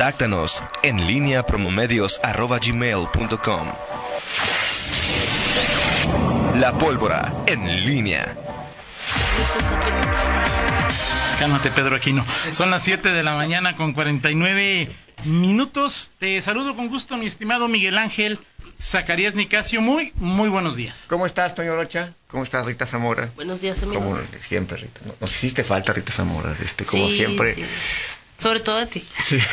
Contáctanos en línea promomedios.com. La pólvora en línea. Cálmate, Pedro Aquino. Son las 7 de la mañana con 49 minutos. Te saludo con gusto, mi estimado Miguel Ángel Zacarías Nicasio. Muy, muy buenos días. ¿Cómo estás, Toño Rocha? ¿Cómo estás, Rita Zamora? Buenos días, amigo. Como siempre, Rita. Nos hiciste falta, Rita Zamora. Este, como Sí, siempre. sí. Sobre todo a ti. Sí.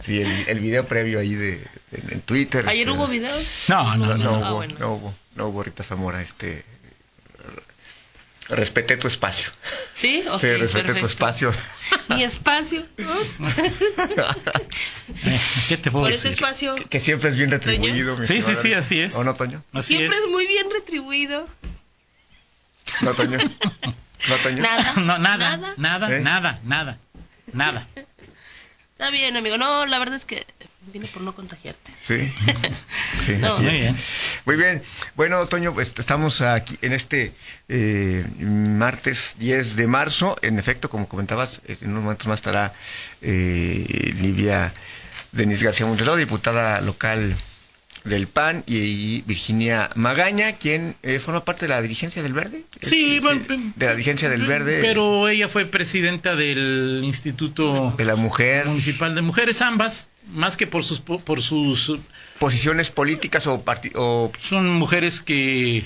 Sí, el, el video previo ahí de, en, en Twitter. ¿Ayer hubo video? No, no, No, no. no Ah, hubo, bueno. no hubo, no hubo, Rita Zamora. Este, respeté tu espacio. ¿Sí? Ok, sí, respeté tu perfecto. espacio. Mi espacio. ¿no? ¿Qué te puedo Por ese decir? espacio que siempre es bien retribuido. mi Sí, sí, sí, así es. ¿O no, Toño? Así siempre es. es muy bien retribuido. ¿No, Toño? ¿No, Toño? Nada. No, nada, Nada. nada, ¿Eh? nada, nada, nada. Está bien, amigo. No, la verdad es que vine por no contagiarte. Sí. Sí, No. Muy bien. Muy bien. Bueno, Toño, pues estamos aquí en este eh, martes 10 de marzo. En efecto, como comentabas, eh, en unos momentos más estará eh, Livia Denise García Monteló, diputada local del PAN, y, y Virginia Magaña, quien eh, forma parte de la dirigencia del Verde. Sí, bueno, de la dirigencia del Verde. Pero ella fue presidenta del Instituto de la mujer, Municipal de Mujeres, ambas, más que por sus po- por sus posiciones políticas o, son mujeres que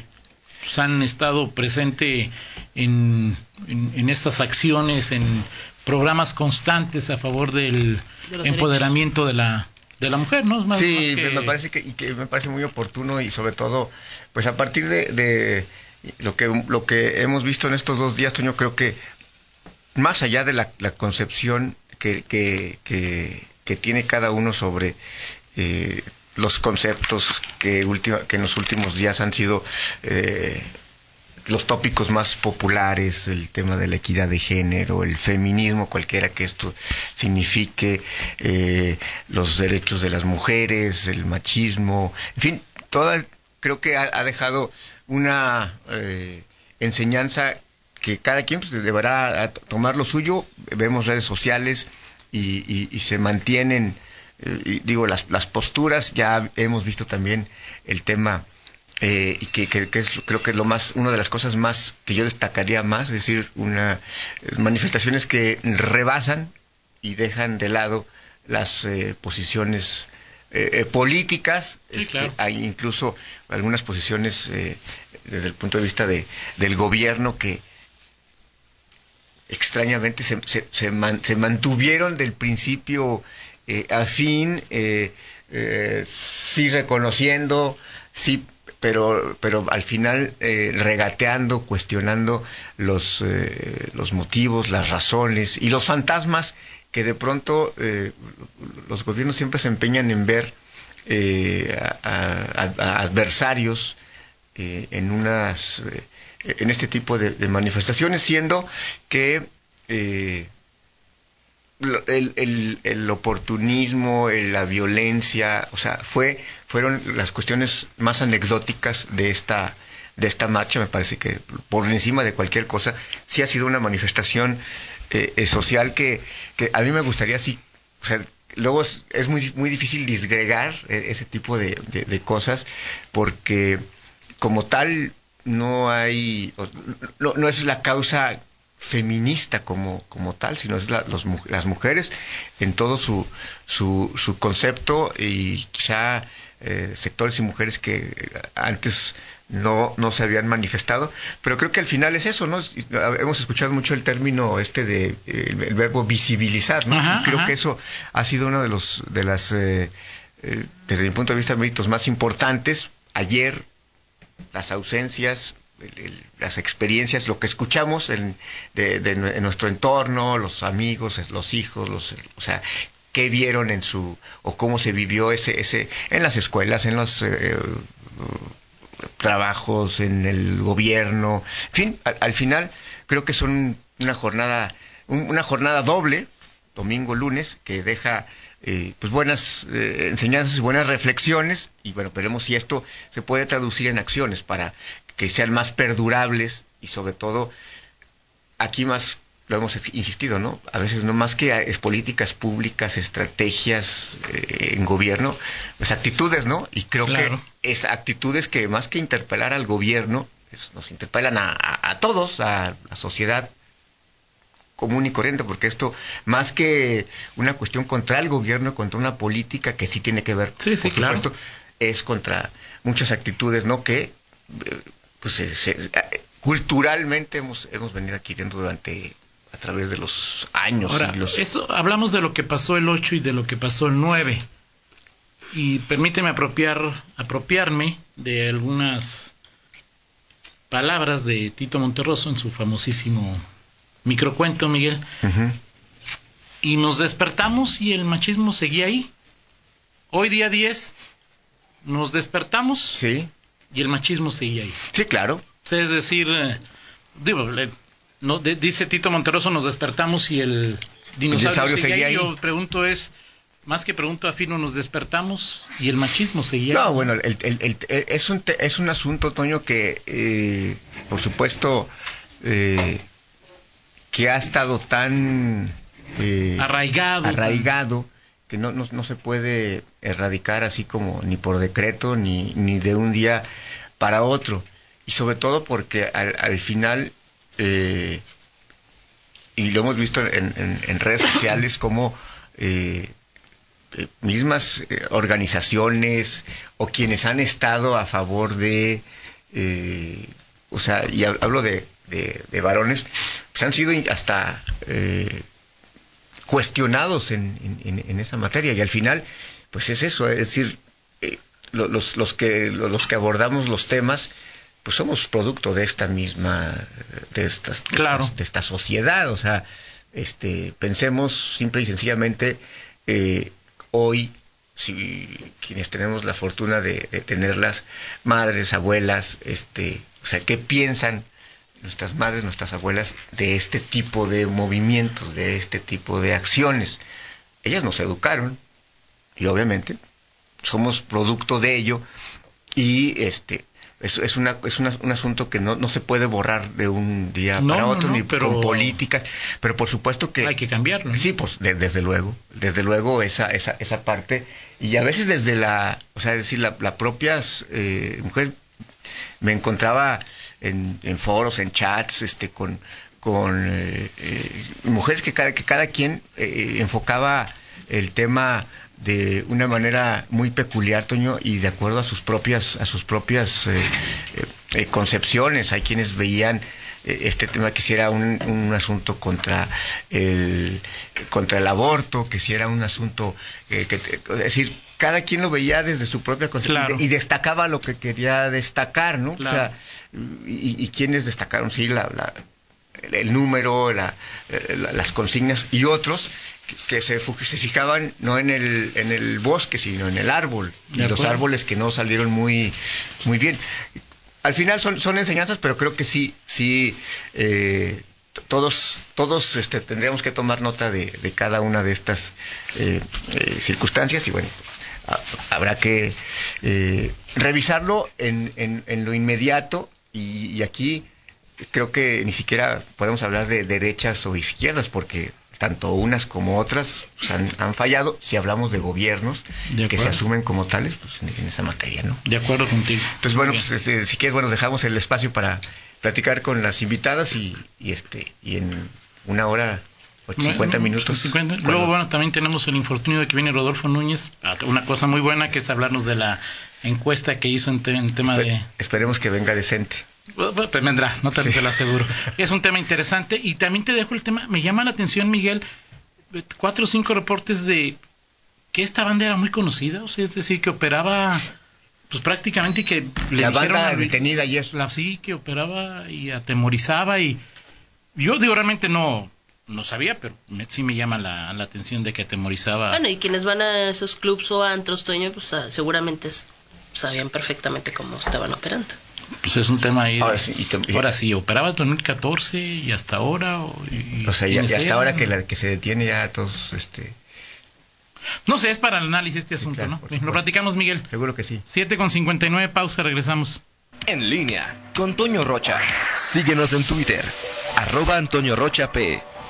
pues, han estado presente en, en, en estas acciones, en programas constantes a favor del De empoderamiento de la de la mujer, ¿no? Más- Sí, más que- me parece que, y que me parece muy oportuno y sobre todo, pues a partir de, de lo que lo que hemos visto en estos dos días, Toño, creo que más allá de la, la concepción que, que, que, que tiene cada uno sobre eh, los conceptos que, última, que en los últimos días han sido eh, los tópicos más populares, el tema de la equidad de género, el feminismo, cualquiera que esto signifique, eh, los derechos de las mujeres, el machismo, en fin, toda, creo que ha, dejado una eh, enseñanza que cada quien pues, deberá tomar lo suyo. Vemos redes sociales y, y- y se mantienen, eh, digo, las, las posturas. Ya hemos visto también el tema eh, y que, que- que es creo que es lo más una de las cosas más que yo destacaría más es decir una eh, manifestaciones que rebasan y dejan de lado las eh, posiciones eh, eh, políticas Sí, este, claro. hay incluso algunas posiciones eh, desde el punto de vista de, del gobierno que extrañamente se, se, se man- se mantuvieron del principio a fin, sí reconociendo, sí, pero, pero al final eh, regateando, cuestionando los, eh, los motivos, las razones y los fantasmas que de pronto eh, los gobiernos siempre se empeñan en ver eh, a, a- adversarios eh, en unas en este tipo de, manifestaciones siendo que el, el- el oportunismo, la violencia, o sea, fue fueron las cuestiones más anecdóticas de esta de esta marcha, me parece que por encima de cualquier cosa, sí ha sido una manifestación eh, eh, social que, que a mí me gustaría sí, o sea, luego es, muy, muy difícil disgregar eh, ese tipo de, de- de cosas porque como tal no hay, no, no es la causa feminista como, como tal, sino es la- los las mujeres en todo su, su, su concepto y quizá eh, sectores y mujeres que eh, antes no, no se habían manifestado, pero creo que al final es eso, ¿no? Hemos escuchado mucho el término este de eh, el, el verbo visibilizar, ¿no? Ajá, creo ajá. que eso ha sido uno de los de las eh, eh, desde mi punto de vista méritos más importantes. Ayer las ausencias, el- las experiencias, lo que escuchamos en, de, en nuestro entorno, los amigos, los hijos, los, o sea, qué vieron en su o cómo se vivió ese ese en las escuelas, en los eh, trabajos, en el gobierno, en fin, al, al final creo que son una jornada un- una jornada doble, domingo lunes, que deja eh, pues buenas eh, enseñanzas y buenas reflexiones y bueno veremos si esto se puede traducir en acciones para que sean más perdurables y sobre todo aquí más lo hemos insistido, ¿no? A veces no más que es políticas públicas, estrategias eh, en gobierno, pues actitudes, ¿no? Y creo Claro. que es actitudes que más que interpelar al gobierno, es- nos interpelan a, a- a todos, a la sociedad común y corriente, porque esto, más que una cuestión contra el gobierno, contra una política que sí tiene que ver, Sí, sí, por claro. supuesto, es contra muchas actitudes, ¿no? Que eh, pues se- se- culturalmente hemos, hemos venido adquiriendo durante a través de los años Ahora, eso, hablamos de lo que pasó el 8 y de lo que pasó el 9. Y permíteme apropiar, apropiarme de algunas palabras de Tito Monterroso en su famosísimo microcuento, Miguel. Y nos despertamos y el machismo seguía ahí. Hoy día 10 nos despertamos Sí, y el machismo seguía ahí. sí, claro. Es decir, eh, digo, le- no, de- dice Tito Monteroso, nos despertamos y el dinosaurio, dinosaurio sigue seguía ahí. Yo pregunto es, más que pregunto afino, nos despertamos y el machismo seguía No, bueno, el- el- el- el- es, un es un asunto, Toño, que eh, por supuesto eh, que ha estado tan eh, Arraigado. arraigado que no, no, no se puede erradicar así como ni por decreto ni, ni de un día para otro. Y sobre todo porque al, al final, eh, y lo hemos visto en, en- en redes sociales, como eh, eh, mismas organizaciones o quienes han estado a favor de, o sea, y hab- hablo de, de- de varones, pues han sido hasta eh, cuestionados en, en- esa materia y al final, pues es eso, es decir, eh, lo- los, los, que, lo- los que abordamos los temas, pues somos producto de esta misma, de, estas, Claro. de esta sociedad, o sea, este, pensemos simple y sencillamente, eh, hoy, si quienes tenemos la fortuna de, de tenerlas, madres, abuelas, este, o sea, ¿qué piensan nuestras madres, nuestras abuelas de este tipo de movimientos, de este tipo de acciones? Ellas nos educaron y obviamente somos producto de ello y este es, es, una, es una- un asunto que no, no se puede borrar de un día No, para otro, no, ni pero- con políticas, pero por supuesto que... Hay que cambiarlo. Sí, pues de- desde luego, desde luego esa, esa, esa parte y a veces desde la, o sea, es decir, la, la propias eh, mujer me encontraba en, en foros, en chats, este, con, con eh, eh, mujeres que cada, que cada quien eh, enfocaba el tema de una manera muy peculiar, Toño, y de acuerdo a sus propias, a sus propias eh, eh, concepciones. Hay quienes veían este tema que si era un, un asunto contra el contra el aborto, que si era un asunto eh, que, es decir, cada quien lo veía desde su propia concepción Claro. y destacaba lo que quería destacar, ¿no? Claro. O sea, y, y quienes destacaron sí la, la- el, número, la- eh, la- las consignas y otros que, se, fijaban no en el en el bosque sino en el árbol y los árboles que no salieron muy muy bien. Al final son, son enseñanzas, pero creo que sí sí eh, todos todos este, tendríamos que tomar nota de, de cada una de estas eh, eh, circunstancias y bueno habrá que eh, revisarlo en, en, en lo inmediato y, y aquí creo que ni siquiera podemos hablar de derechas o izquierdas porque tanto unas como otras pues, han, han fallado si hablamos de gobiernos De que se asumen como tales pues, en, en esa materia, ¿no? De acuerdo contigo. Entonces, bueno, Muy pues, este, si quieres, bueno, dejamos el espacio para platicar con las invitadas y, y este y en una hora. 50 Bueno, minutos. 50. cuando- Luego, bueno, también tenemos el infortunio de que viene Rodolfo Núñez. Ah, Una cosa muy buena que es hablarnos de la encuesta que hizo en, te- en tema espe- de... Esperemos que venga decente. Pues vendrá, no te, te lo aseguro. Es un tema interesante y también te dejo el tema. Me llama la atención, Miguel, cuatro o cinco reportes de que esta banda era muy conocida, o sea, es decir, que operaba, pues prácticamente que le La banda a- detenida ayer. la sí que operaba y atemorizaba y yo digo realmente no no sabía, pero me- sí me llama la, la atención de que atemorizaba. Bueno, y quienes van a esos clubs o antros, Toño, pues ah, seguramente sabían perfectamente cómo estaban operando. Pues es un tema ahí. de- Ahora sí, y tam- ahora sí, operaba en 2014 y hasta ahora. o- y- O sea, ya, ¿quiénes ya hasta ahora que la que se detiene ya todos, este, No sé, es para el análisis este asunto, claro, ¿no? Lo platicamos, Miguel. seguro que sí. 7 con 59, pausa, regresamos. En línea con Toño Rocha. Síguenos en Twitter, arroba Antonio Rocha P